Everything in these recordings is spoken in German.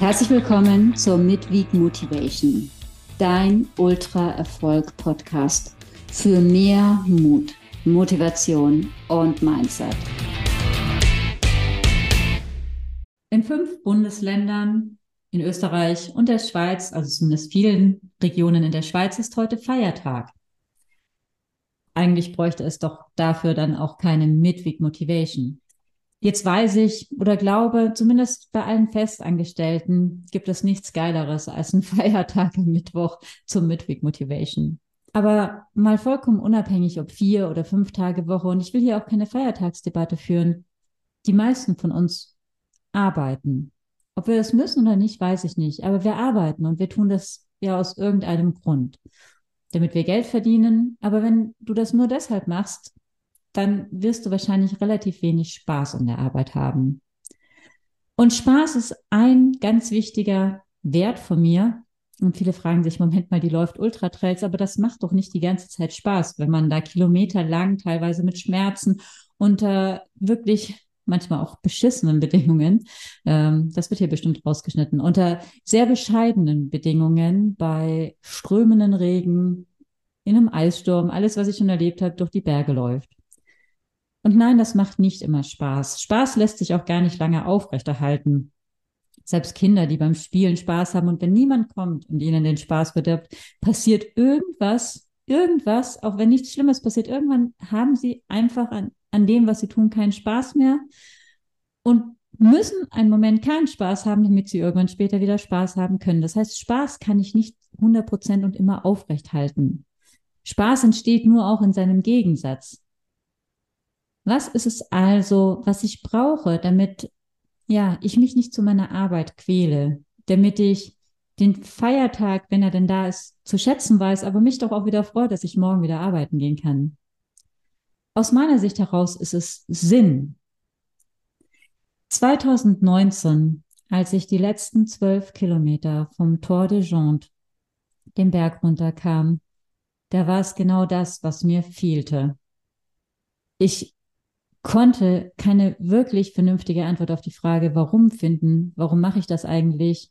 Herzlich willkommen zur Midweek Motivation, dein Ultra-Erfolg-Podcast für mehr Mut, Motivation und Mindset. In fünf Bundesländern, in Österreich und der Schweiz, also zumindest vielen Regionen in der Schweiz, ist heute Feiertag. Eigentlich bräuchte es doch dafür dann auch keine Midweek Motivation. Jetzt weiß ich oder glaube, zumindest bei allen Festangestellten gibt es nichts Geileres als ein Feiertag am Mittwoch zum Midweek Motivation. Aber mal vollkommen unabhängig, ob vier oder fünf Tage Woche, und ich will hier auch keine Feiertagsdebatte führen. Die meisten von uns arbeiten. Ob wir das müssen oder nicht, weiß ich nicht. Aber wir arbeiten und wir tun das ja aus irgendeinem Grund. Damit wir Geld verdienen. Aber wenn du das nur deshalb machst, dann wirst du wahrscheinlich relativ wenig Spaß in der Arbeit haben. Und Spaß ist ein ganz wichtiger Wert von mir. Und viele fragen sich, Moment mal, die läuft Ultratrails, aber das macht doch nicht die ganze Zeit Spaß, wenn man da kilometerlang, teilweise mit Schmerzen, unter wirklich manchmal auch beschissenen Bedingungen, ähm, das wird hier bestimmt rausgeschnitten, unter sehr bescheidenen Bedingungen bei strömenden Regen, in einem Eissturm, alles, was ich schon erlebt habe, durch die Berge läuft. Und nein, das macht nicht immer Spaß. Spaß lässt sich auch gar nicht lange aufrechterhalten. Selbst Kinder, die beim Spielen Spaß haben und wenn niemand kommt und ihnen den Spaß verdirbt, passiert irgendwas, irgendwas, auch wenn nichts Schlimmes passiert, irgendwann haben sie einfach an, an dem, was sie tun, keinen Spaß mehr und müssen einen Moment keinen Spaß haben, damit sie irgendwann später wieder Spaß haben können. Das heißt, Spaß kann ich nicht 100 Prozent und immer aufrecht halten. Spaß entsteht nur auch in seinem Gegensatz. Was ist es also, was ich brauche, damit ja, ich mich nicht zu meiner Arbeit quäle, damit ich den Feiertag, wenn er denn da ist, zu schätzen weiß, aber mich doch auch wieder freut, dass ich morgen wieder arbeiten gehen kann. Aus meiner Sicht heraus ist es Sinn. 2019, als ich die letzten zwölf Kilometer vom Tor de Jonte den Berg runterkam, da war es genau das, was mir fehlte. Ich konnte keine wirklich vernünftige Antwort auf die Frage, warum finden, warum mache ich das eigentlich?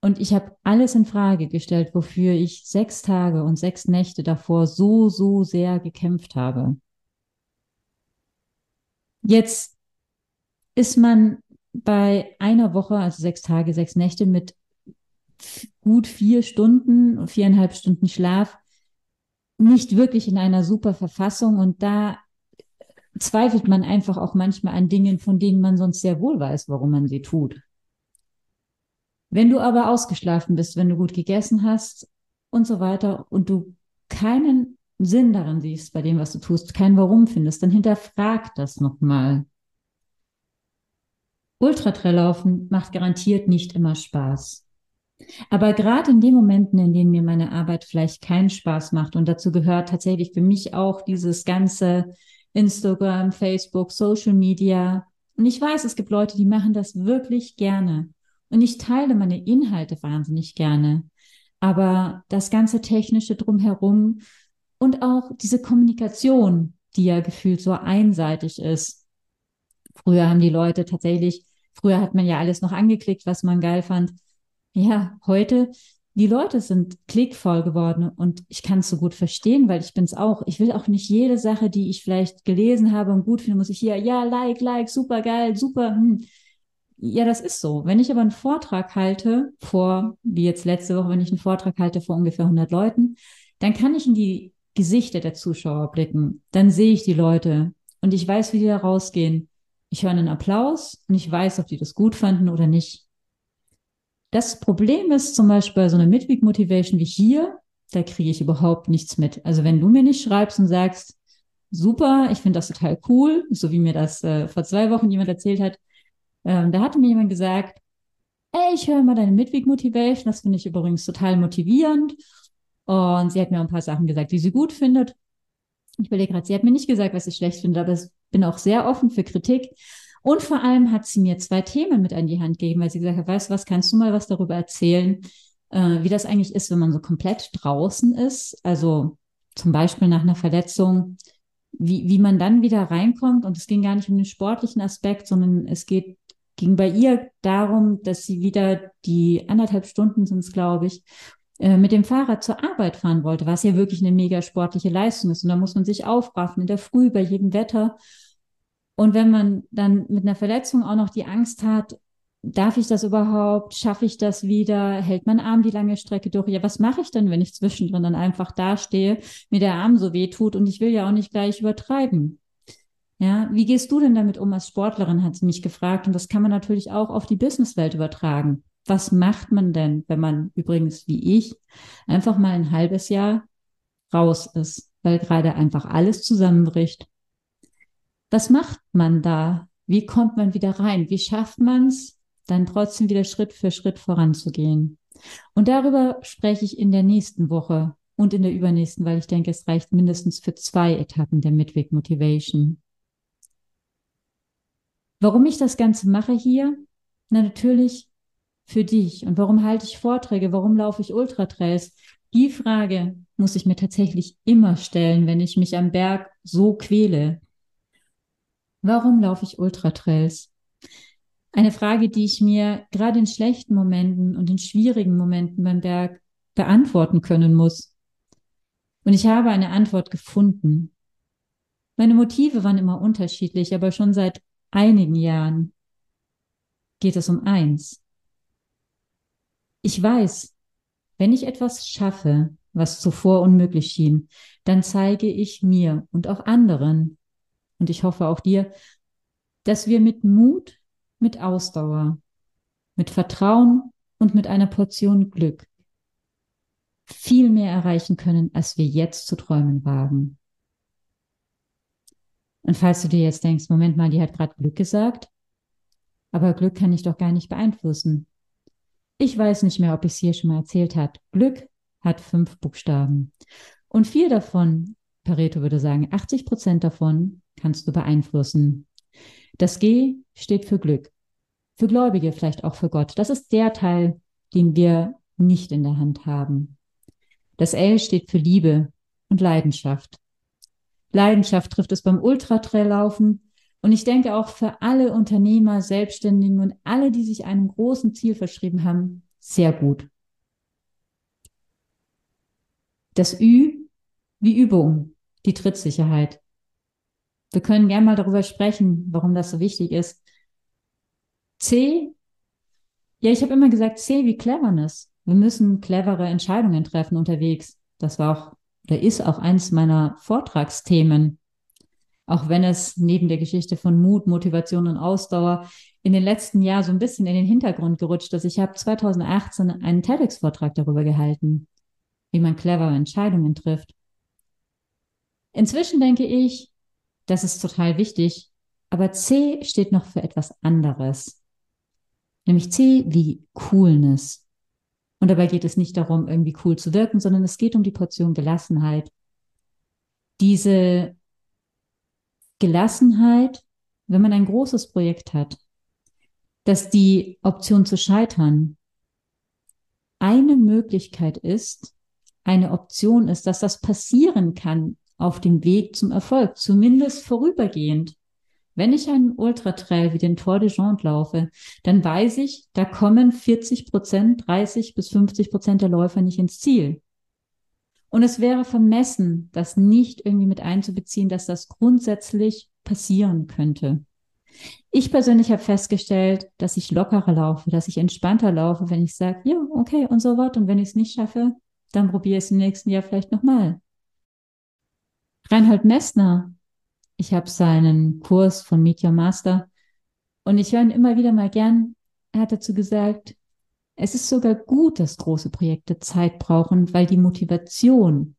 Und ich habe alles in Frage gestellt, wofür ich sechs Tage und sechs Nächte davor so, so sehr gekämpft habe. Jetzt ist man bei einer Woche, also sechs Tage, sechs Nächte mit gut vier Stunden, viereinhalb Stunden Schlaf, nicht wirklich in einer super Verfassung. Und da zweifelt man einfach auch manchmal an Dingen, von denen man sonst sehr wohl weiß, warum man sie tut. Wenn du aber ausgeschlafen bist, wenn du gut gegessen hast und so weiter und du keinen Sinn daran siehst bei dem, was du tust, kein Warum findest, dann hinterfrag das nochmal. Ultratraillaufen macht garantiert nicht immer Spaß. Aber gerade in den Momenten, in denen mir meine Arbeit vielleicht keinen Spaß macht, und dazu gehört tatsächlich für mich auch dieses ganze Instagram, Facebook, Social Media. Und ich weiß, es gibt Leute, die machen das wirklich gerne. Und ich teile meine Inhalte wahnsinnig gerne. Aber das ganze Technische drumherum und auch diese Kommunikation, die ja gefühlt so einseitig ist. Früher haben die Leute tatsächlich, früher hat man ja alles noch angeklickt, was man geil fand. Ja, heute die Leute sind klickvoll geworden und ich kann es so gut verstehen, weil ich bin es auch. Ich will auch nicht jede Sache, die ich vielleicht gelesen habe und gut finde, muss ich hier, ja, like, like, super geil, super. Hm. Ja, das ist so. Wenn ich aber einen Vortrag halte vor, wie jetzt letzte Woche, wenn ich einen Vortrag halte vor ungefähr 100 Leuten, dann kann ich in die Gesichter der Zuschauer blicken. Dann sehe ich die Leute und ich weiß, wie die da rausgehen. Ich höre einen Applaus und ich weiß, ob die das gut fanden oder nicht. Das Problem ist zum Beispiel bei so einer Midweek Motivation wie hier, da kriege ich überhaupt nichts mit. Also wenn du mir nicht schreibst und sagst, super, ich finde das total cool, so wie mir das äh, vor zwei Wochen jemand erzählt hat, ähm, da hatte mir jemand gesagt, ey, ich höre mal deine Midweek Motivation, das finde ich übrigens total motivierend. Und sie hat mir ein paar Sachen gesagt, die sie gut findet. Ich überlege gerade, sie hat mir nicht gesagt, was ich schlecht finde, aber ich bin auch sehr offen für Kritik. Und vor allem hat sie mir zwei Themen mit an die Hand gegeben, weil sie gesagt hat, weißt du was, kannst du mal was darüber erzählen, äh, wie das eigentlich ist, wenn man so komplett draußen ist? Also zum Beispiel nach einer Verletzung, wie, wie man dann wieder reinkommt. Und es ging gar nicht um den sportlichen Aspekt, sondern es geht ging bei ihr darum, dass sie wieder die anderthalb Stunden sind es, glaube ich, äh, mit dem Fahrrad zur Arbeit fahren wollte, was ja wirklich eine mega sportliche Leistung ist. Und da muss man sich aufraffen in der Früh bei jedem Wetter. Und wenn man dann mit einer Verletzung auch noch die Angst hat, darf ich das überhaupt? Schaffe ich das wieder? Hält mein Arm die lange Strecke durch? Ja, was mache ich denn, wenn ich zwischendrin dann einfach dastehe, mir der Arm so weh tut und ich will ja auch nicht gleich übertreiben? Ja, wie gehst du denn damit um als Sportlerin, hat sie mich gefragt. Und das kann man natürlich auch auf die Businesswelt übertragen. Was macht man denn, wenn man übrigens wie ich einfach mal ein halbes Jahr raus ist, weil gerade einfach alles zusammenbricht? Was macht man da? Wie kommt man wieder rein? Wie schafft man es, dann trotzdem wieder Schritt für Schritt voranzugehen. Und darüber spreche ich in der nächsten Woche und in der übernächsten, weil ich denke, es reicht mindestens für zwei Etappen der Midweek Motivation. Warum ich das Ganze mache hier? Na, natürlich für dich. Und warum halte ich Vorträge? Warum laufe ich Ultratrails? Die Frage muss ich mir tatsächlich immer stellen, wenn ich mich am Berg so quäle. Warum laufe ich Ultratrails? eine Frage, die ich mir gerade in schlechten Momenten und in schwierigen Momenten beim Berg beantworten können muss. Und ich habe eine Antwort gefunden. Meine Motive waren immer unterschiedlich, aber schon seit einigen Jahren geht es um eins. Ich weiß, wenn ich etwas schaffe, was zuvor unmöglich schien, dann zeige ich mir und auch anderen, und ich hoffe auch dir, dass wir mit Mut mit Ausdauer, mit Vertrauen und mit einer Portion Glück viel mehr erreichen können, als wir jetzt zu träumen wagen. Und falls du dir jetzt denkst, Moment mal, die hat gerade Glück gesagt, aber Glück kann ich doch gar nicht beeinflussen. Ich weiß nicht mehr, ob ich es hier schon mal erzählt habe. Glück hat fünf Buchstaben. Und vier davon, Pareto würde sagen, 80 Prozent davon kannst du beeinflussen. Das G steht für Glück für Gläubige vielleicht auch für Gott. Das ist der Teil, den wir nicht in der Hand haben. Das L steht für Liebe und Leidenschaft. Leidenschaft trifft es beim Ultratrail-Laufen. Und ich denke auch für alle Unternehmer, Selbstständigen und alle, die sich einem großen Ziel verschrieben haben, sehr gut. Das Ü wie Übung, die Trittsicherheit. Wir können gerne mal darüber sprechen, warum das so wichtig ist. C, ja, ich habe immer gesagt, C wie Cleverness. Wir müssen clevere Entscheidungen treffen unterwegs. Das war auch, oder ist auch eins meiner Vortragsthemen. Auch wenn es neben der Geschichte von Mut, Motivation und Ausdauer in den letzten Jahren so ein bisschen in den Hintergrund gerutscht ist. Ich habe 2018 einen TEDx-Vortrag darüber gehalten, wie man clevere Entscheidungen trifft. Inzwischen denke ich, das ist total wichtig, aber C steht noch für etwas anderes. Nämlich C wie Coolness. Und dabei geht es nicht darum, irgendwie cool zu wirken, sondern es geht um die Portion Gelassenheit. Diese Gelassenheit, wenn man ein großes Projekt hat, dass die Option zu scheitern eine Möglichkeit ist, eine Option ist, dass das passieren kann auf dem Weg zum Erfolg, zumindest vorübergehend. Wenn ich einen Ultratrail wie den Tour de Jean laufe, dann weiß ich, da kommen 40 Prozent, 30 bis 50 Prozent der Läufer nicht ins Ziel. Und es wäre vermessen, das nicht irgendwie mit einzubeziehen, dass das grundsätzlich passieren könnte. Ich persönlich habe festgestellt, dass ich lockerer laufe, dass ich entspannter laufe, wenn ich sage, ja, okay, und so was. Und wenn ich es nicht schaffe, dann probiere ich es im nächsten Jahr vielleicht nochmal. Reinhold Messner ich habe seinen Kurs von Meet Your Master und ich höre ihn immer wieder mal gern. Er hat dazu gesagt, es ist sogar gut, dass große Projekte Zeit brauchen, weil die Motivation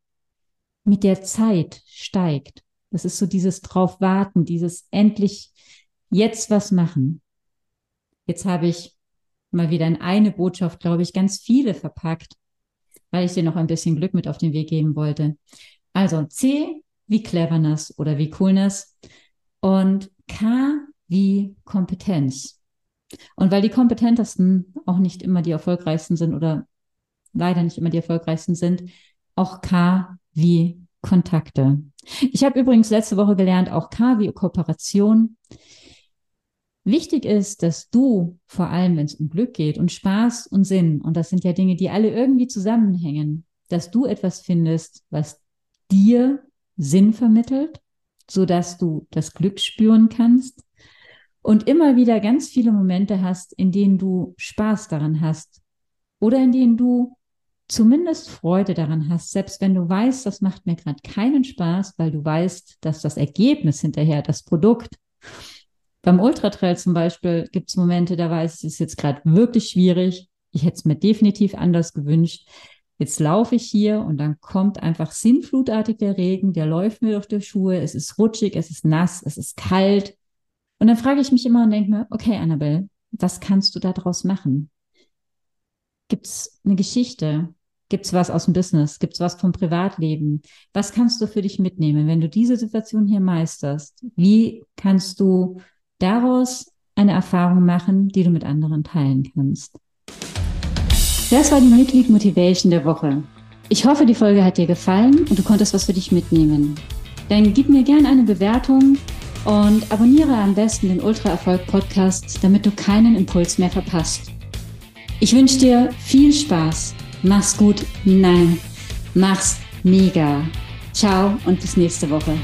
mit der Zeit steigt. Das ist so dieses drauf warten, dieses endlich jetzt was machen. Jetzt habe ich mal wieder in eine Botschaft, glaube ich, ganz viele verpackt, weil ich dir noch ein bisschen Glück mit auf den Weg geben wollte. Also C wie Cleverness oder wie Coolness und K wie Kompetenz. Und weil die kompetentesten auch nicht immer die erfolgreichsten sind oder leider nicht immer die erfolgreichsten sind, auch K wie Kontakte. Ich habe übrigens letzte Woche gelernt, auch K wie Kooperation. Wichtig ist, dass du, vor allem wenn es um Glück geht und Spaß und Sinn, und das sind ja Dinge, die alle irgendwie zusammenhängen, dass du etwas findest, was dir Sinn vermittelt, so dass du das Glück spüren kannst und immer wieder ganz viele Momente hast, in denen du Spaß daran hast oder in denen du zumindest Freude daran hast, selbst wenn du weißt, das macht mir gerade keinen Spaß, weil du weißt, dass das Ergebnis hinterher, das Produkt, beim Ultratrail zum Beispiel gibt es Momente, da weiß ich, es ist jetzt gerade wirklich schwierig. Ich hätte es mir definitiv anders gewünscht. Jetzt laufe ich hier und dann kommt einfach sinnflutartig der Regen, der läuft mir durch die Schuhe, es ist rutschig, es ist nass, es ist kalt. Und dann frage ich mich immer und denke mir, okay, Annabelle, was kannst du daraus machen? Gibt es eine Geschichte? Gibt es was aus dem Business? Gibt es was vom Privatleben? Was kannst du für dich mitnehmen, wenn du diese Situation hier meisterst? Wie kannst du daraus eine Erfahrung machen, die du mit anderen teilen kannst. Das war die Mitglied Motivation der Woche. Ich hoffe, die Folge hat dir gefallen und du konntest was für dich mitnehmen. Dann gib mir gerne eine Bewertung und abonniere am besten den Ultra Erfolg Podcast, damit du keinen Impuls mehr verpasst. Ich wünsche dir viel Spaß. Mach's gut. Nein, mach's mega. Ciao und bis nächste Woche.